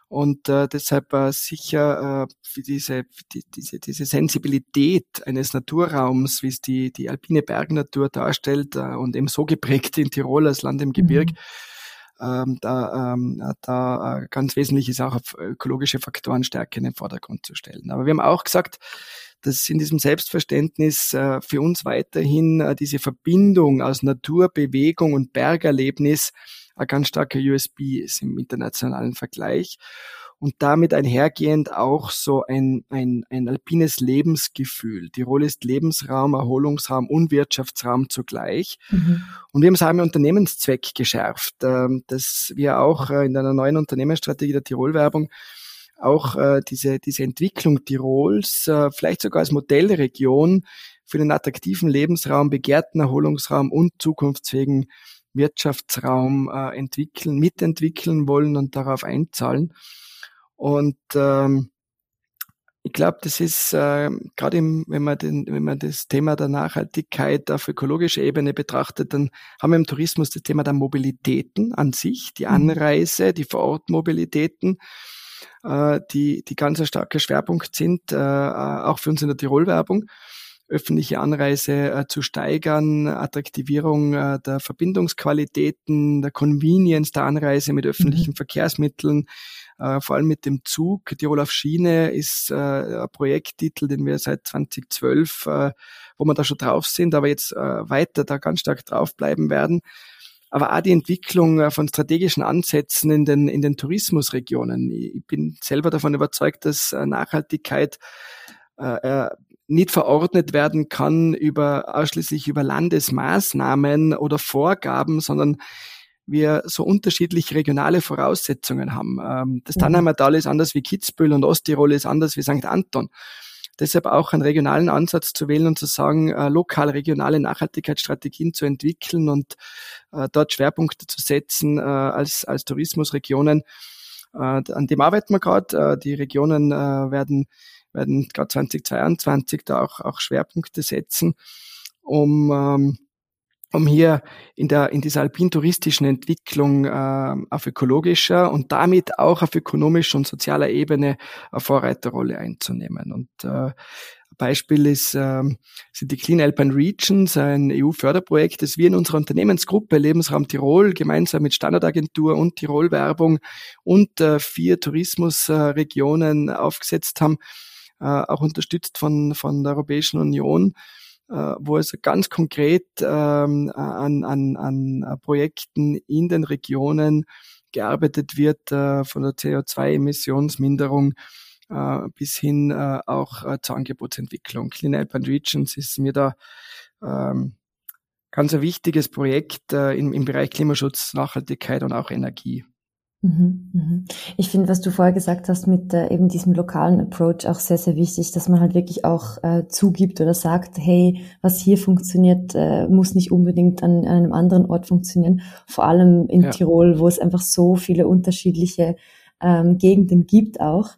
Und äh, deshalb äh, sicher äh, für diese, die, diese, diese Sensibilität eines Naturraums, wie es die, die alpine Bergnatur darstellt äh, und eben so geprägt in Tirol als Land im Gebirg, mhm ähm, da, ähm, da äh, ganz wesentlich ist auch ökologische Faktoren stärker in den Vordergrund zu stellen. Aber wir haben auch gesagt, dass in diesem Selbstverständnis äh, für uns weiterhin äh, diese Verbindung aus Natur, Bewegung und Bergerlebnis ein ganz starker USB ist im internationalen Vergleich und damit einhergehend auch so ein, ein, ein alpines Lebensgefühl. Tirol ist Lebensraum, Erholungsraum und Wirtschaftsraum zugleich. Mhm. Und wir haben es auch im Unternehmenszweck geschärft, ähm, dass wir auch äh, in einer neuen Unternehmensstrategie der Tirolwerbung auch äh, diese, diese Entwicklung Tirols, äh, vielleicht sogar als Modellregion für den attraktiven Lebensraum, begehrten Erholungsraum und zukunftsfähigen Wirtschaftsraum äh, entwickeln, mitentwickeln wollen und darauf einzahlen. Und ähm, ich glaube, das ist äh, gerade wenn man den, wenn man das Thema der Nachhaltigkeit auf ökologischer Ebene betrachtet, dann haben wir im Tourismus das Thema der Mobilitäten an sich, die mhm. Anreise, die Vorortmobilitäten, äh, die die ganz ein starker Schwerpunkt sind, äh, auch für uns in der Tirolwerbung öffentliche Anreise äh, zu steigern, Attraktivierung äh, der Verbindungsqualitäten, der Convenience der Anreise mit öffentlichen mhm. Verkehrsmitteln, äh, vor allem mit dem Zug. Tirol auf Schiene ist äh, ein Projekttitel, den wir seit 2012, äh, wo wir da schon drauf sind, aber jetzt äh, weiter da ganz stark draufbleiben werden aber auch die Entwicklung äh, von strategischen Ansätzen in den, in den Tourismusregionen. Ich bin selber davon überzeugt, dass äh, Nachhaltigkeit äh, nicht verordnet werden kann über ausschließlich über Landesmaßnahmen oder Vorgaben, sondern wir so unterschiedlich regionale Voraussetzungen haben. Ähm, das Tannheimer Tal ist anders wie Kitzbühel und Osttirol ist anders wie St. Anton. Deshalb auch einen regionalen Ansatz zu wählen und zu sagen, äh, lokal regionale Nachhaltigkeitsstrategien zu entwickeln und äh, dort Schwerpunkte zu setzen äh, als, als Tourismusregionen. An dem arbeiten wir gerade. Die Regionen werden werden gerade 2022 da auch, auch Schwerpunkte setzen, um, ähm, um hier in der in dieser alpin-touristischen Entwicklung äh, auf ökologischer und damit auch auf ökonomischer und sozialer Ebene eine Vorreiterrolle einzunehmen. Und äh, Beispiel ist, ähm, sind die Clean Alpine Regions, ein EU-Förderprojekt, das wir in unserer Unternehmensgruppe Lebensraum Tirol gemeinsam mit Standardagentur und Tirol Werbung und äh, vier Tourismusregionen aufgesetzt haben, äh, auch unterstützt von, von der Europäischen Union, äh, wo es ganz konkret ähm, an, an, an Projekten in den Regionen gearbeitet wird, äh, von der CO2-Emissionsminderung äh, bis hin äh, auch äh, zur Angebotsentwicklung. Clean Alpine Regions ist mir da ähm, ganz ein wichtiges Projekt äh, im, im Bereich Klimaschutz, Nachhaltigkeit und auch Energie. Mhm, mhm. Ich finde, was du vorher gesagt hast mit äh, eben diesem lokalen Approach auch sehr, sehr wichtig, dass man halt wirklich auch äh, zugibt oder sagt, hey, was hier funktioniert, äh, muss nicht unbedingt an, an, einem anderen Ort funktionieren. Vor allem in ja. Tirol, wo es einfach so viele unterschiedliche ähm, Gegenden gibt auch.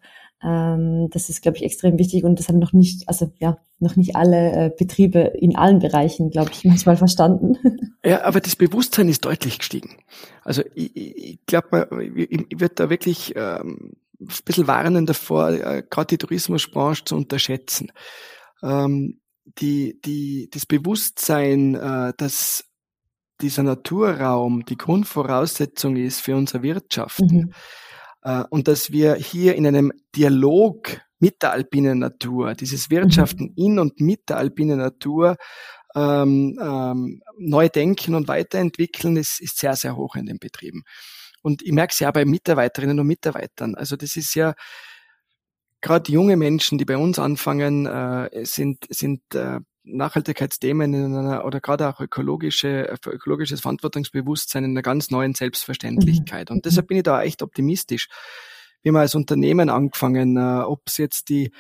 Ähm, das ist, glaube ich, extrem wichtig und das haben noch nicht, also ja, noch nicht alle äh, Betriebe in allen Bereichen, glaube ich, manchmal verstanden. Ja, aber das Bewusstsein ist deutlich gestiegen. Also ich, ich glaube, ich, ich würde da wirklich ähm, ein bisschen warnen davor, äh, gerade die Tourismusbranche zu unterschätzen. Ähm, die, die, das Bewusstsein, äh, dass dieser Naturraum die Grundvoraussetzung ist für unsere Wirtschaft. Mhm und dass wir hier in einem Dialog mit der alpinen Natur, dieses Wirtschaften mhm. in und mit der alpinen Natur ähm, ähm, neu denken und weiterentwickeln, ist, ist sehr, sehr hoch in den Betrieben. Und ich merke es ja bei Mitarbeiterinnen und Mitarbeitern. Also das ist ja gerade junge Menschen, die bei uns anfangen, äh, sind, sind äh, Nachhaltigkeitsthemen in einer, oder gerade auch ökologische, ökologisches Verantwortungsbewusstsein in einer ganz neuen Selbstverständlichkeit. Mhm. Und deshalb bin ich da echt optimistisch. Wir haben als Unternehmen angefangen, äh, ob es jetzt die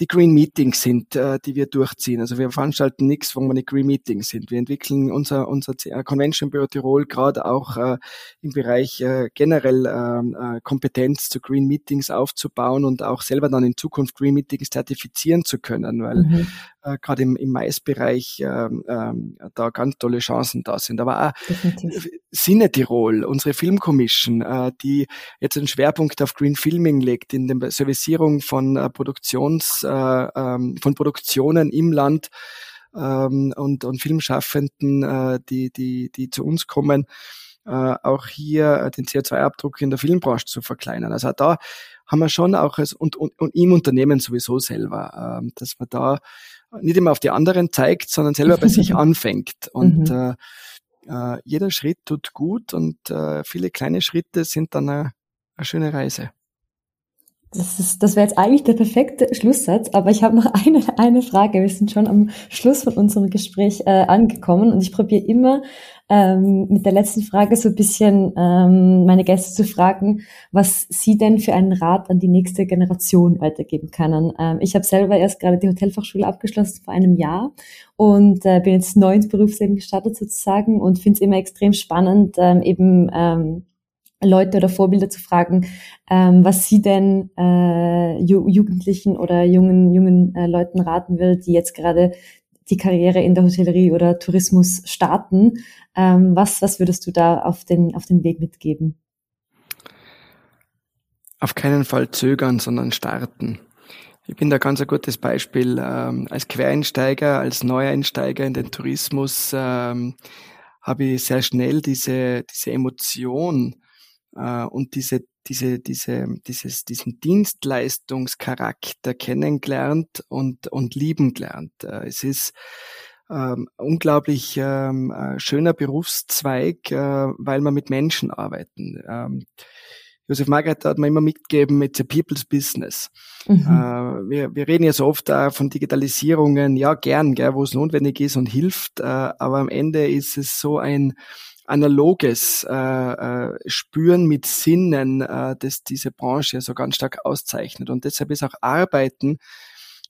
die Green Meetings sind, äh, die wir durchziehen. Also wir veranstalten nichts, wo wir nicht Green Meetings sind. Wir entwickeln unser, unser äh, Convention Büro Tirol gerade auch äh, im Bereich äh, generell ähm, äh, Kompetenz zu Green Meetings aufzubauen und auch selber dann in Zukunft Green Meetings zertifizieren zu können, weil mhm. Äh, gerade im, im Maisbereich äh, äh, da ganz tolle Chancen da sind. Aber auch Definitiv. Sinne Tirol, unsere Filmcommission, äh, die jetzt einen Schwerpunkt auf Green Filming legt, in der Servicierung von äh, Produktions äh, ähm, von Produktionen im Land ähm, und, und Filmschaffenden, äh, die, die, die zu uns kommen, äh, auch hier den CO2-Abdruck in der Filmbranche zu verkleinern. Also da haben wir schon auch als, und, und, und im Unternehmen sowieso selber, äh, dass man da nicht immer auf die anderen zeigt, sondern selber bei sich anfängt. Und mhm. äh, äh, jeder Schritt tut gut und äh, viele kleine Schritte sind dann eine, eine schöne Reise. Das, ist, das wäre jetzt eigentlich der perfekte Schlusssatz, aber ich habe noch eine, eine Frage. Wir sind schon am Schluss von unserem Gespräch äh, angekommen und ich probiere immer ähm, mit der letzten Frage so ein bisschen ähm, meine Gäste zu fragen, was sie denn für einen Rat an die nächste Generation weitergeben können. Ähm, ich habe selber erst gerade die Hotelfachschule abgeschlossen vor einem Jahr und äh, bin jetzt neu ins Berufsleben gestartet sozusagen und finde es immer extrem spannend, ähm, eben ähm, Leute oder Vorbilder zu fragen, ähm, was sie denn äh, Ju Jugendlichen oder jungen jungen äh, Leuten raten will, die jetzt gerade die Karriere in der Hotellerie oder Tourismus starten. Ähm, was was würdest du da auf den auf den Weg mitgeben? Auf keinen Fall zögern, sondern starten. Ich bin da ganz ein gutes Beispiel. Ähm, als Quereinsteiger, als Neueinsteiger in den Tourismus ähm, habe ich sehr schnell diese, diese Emotion und diese, diese, diese, dieses, diesen Dienstleistungscharakter kennengelernt und, und lieben gelernt. Äh, es ist ähm, unglaublich ähm, äh, schöner Berufszweig, äh, weil wir mit Menschen arbeiten. Ähm, Josef Margaret hat mir immer mitgegeben, it's a people's business. Mhm. Äh, wir, wir reden ja so oft äh, von Digitalisierungen, ja gern, gell, wo es notwendig ist und hilft, äh, aber am Ende ist es so ein analoges äh, äh, Spüren mit Sinnen, äh, das diese Branche so ganz stark auszeichnet. Und deshalb ist auch Arbeiten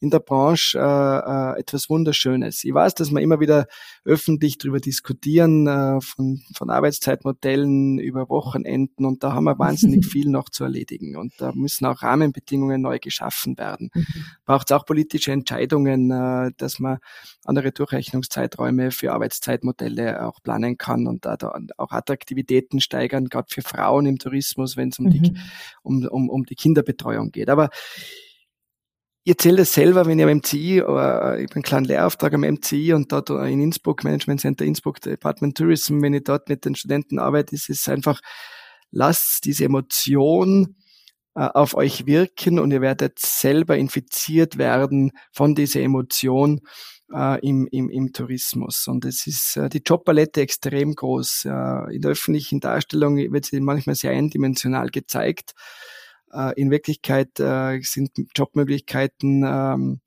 in der Branche äh, äh, etwas Wunderschönes. Ich weiß, dass wir immer wieder öffentlich darüber diskutieren, äh, von, von Arbeitszeitmodellen über Wochenenden und da haben wir wahnsinnig viel noch zu erledigen und da müssen auch Rahmenbedingungen neu geschaffen werden. Mhm. Braucht es auch politische Entscheidungen, äh, dass man andere Durchrechnungszeiträume für Arbeitszeitmodelle auch planen kann und da, da auch Attraktivitäten steigern, gerade für Frauen im Tourismus, wenn es um, mhm. die, um, um, um die Kinderbetreuung geht. Aber ich erzähle das selber, wenn ich am MCI, ich bin einen kleinen Lehrauftrag am MCI und dort in Innsbruck, Management Center Innsbruck, Department Tourism, wenn ich dort mit den Studenten arbeite, ist es einfach, lasst diese Emotion äh, auf euch wirken und ihr werdet selber infiziert werden von dieser Emotion äh, im, im, im Tourismus. Und es ist äh, die Jobpalette extrem groß. In der öffentlichen Darstellung wird sie manchmal sehr eindimensional gezeigt. Äh, in Wirklichkeit äh, sind Jobmöglichkeiten ähm,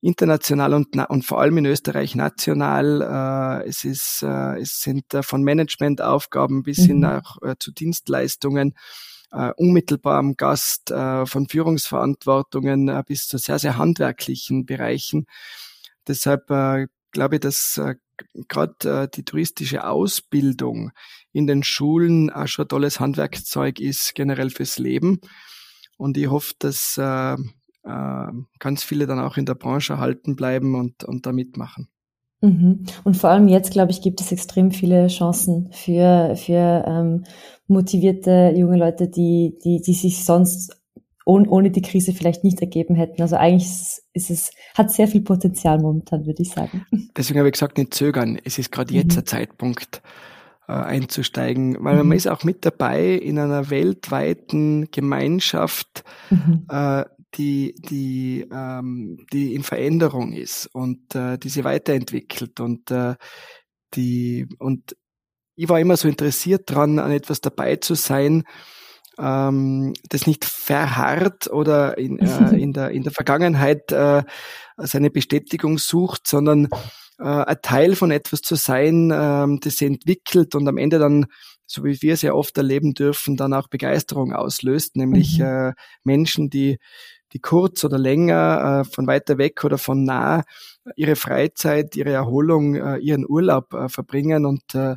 international und, und vor allem in Österreich national. Äh, es, ist, äh, es sind äh, von Managementaufgaben bis mhm. hin auch äh, zu Dienstleistungen äh, unmittelbar am Gast, äh, von Führungsverantwortungen äh, bis zu sehr, sehr handwerklichen Bereichen. Deshalb äh, glaube ich, dass äh, gerade äh, die touristische Ausbildung in den Schulen auch schon ein tolles Handwerkzeug ist, generell fürs Leben. Und ich hoffe, dass äh, äh, ganz viele dann auch in der Branche erhalten bleiben und, und da mitmachen. Mhm. Und vor allem jetzt, glaube ich, gibt es extrem viele Chancen für, für ähm, motivierte junge Leute, die, die, die sich sonst ohne, ohne die Krise vielleicht nicht ergeben hätten. Also eigentlich ist es, hat sehr viel Potenzial momentan, würde ich sagen. Deswegen habe ich gesagt, nicht zögern. Es ist gerade jetzt mhm. der Zeitpunkt äh, einzusteigen, weil mhm. man ist auch mit dabei in einer weltweiten Gemeinschaft, mhm. äh, die, die, ähm, die in Veränderung ist und äh, die sich weiterentwickelt und äh, die und ich war immer so interessiert dran, an etwas dabei zu sein, ähm, das nicht verharrt oder in, äh, in, der, in der Vergangenheit äh, seine Bestätigung sucht, sondern äh, ein Teil von etwas zu sein, äh, das sich entwickelt und am Ende dann, so wie wir es ja oft erleben dürfen, dann auch Begeisterung auslöst, nämlich mhm. äh, Menschen, die die kurz oder länger, äh, von weiter weg oder von nah, ihre Freizeit, ihre Erholung, äh, ihren Urlaub äh, verbringen und äh,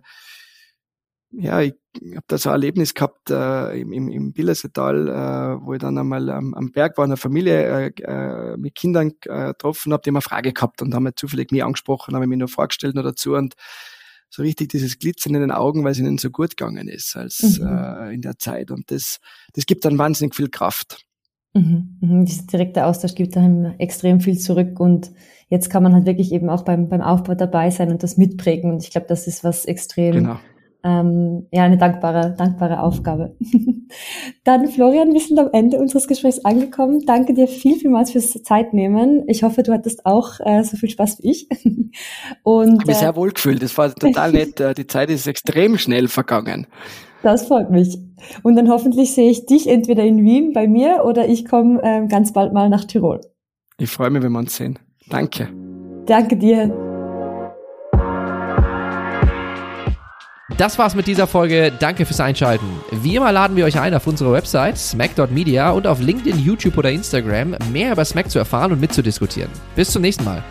ja, ich habe da so ein Erlebnis gehabt äh, im, im, im Billersetal, äh, wo ich dann einmal am, am Berg war, eine Familie äh, äh, mit Kindern äh, getroffen habe, die haben eine Frage gehabt und haben mir zufällig mich angesprochen, habe mich nur vorgestellt nur dazu und so richtig dieses Glitzern in den Augen, weil es ihnen so gut gegangen ist als mhm. äh, in der Zeit. Und das, das gibt dann wahnsinnig viel Kraft. Mhm. Mhm. Dieser direkte Austausch gibt einem extrem viel zurück und jetzt kann man halt wirklich eben auch beim, beim Aufbau dabei sein und das mitprägen. Und ich glaube, das ist was extrem genau ähm, ja, eine dankbare, dankbare Aufgabe. Dann, Florian, wir sind am Ende unseres Gesprächs angekommen. Danke dir viel, vielmals fürs Zeitnehmen. Ich hoffe, du hattest auch äh, so viel Spaß wie ich. Und, ich habe mich äh, sehr wohl gefühlt. Das war total nett. Äh, die Zeit ist extrem schnell vergangen. Das freut mich. Und dann hoffentlich sehe ich dich entweder in Wien bei mir oder ich komme ähm, ganz bald mal nach Tirol. Ich freue mich, wenn wir uns sehen. Danke. Danke dir. Das war's mit dieser Folge. Danke fürs Einschalten. Wie immer laden wir euch ein, auf unsere Website smack.media und auf LinkedIn, YouTube oder Instagram mehr über Smack zu erfahren und mitzudiskutieren. Bis zum nächsten Mal.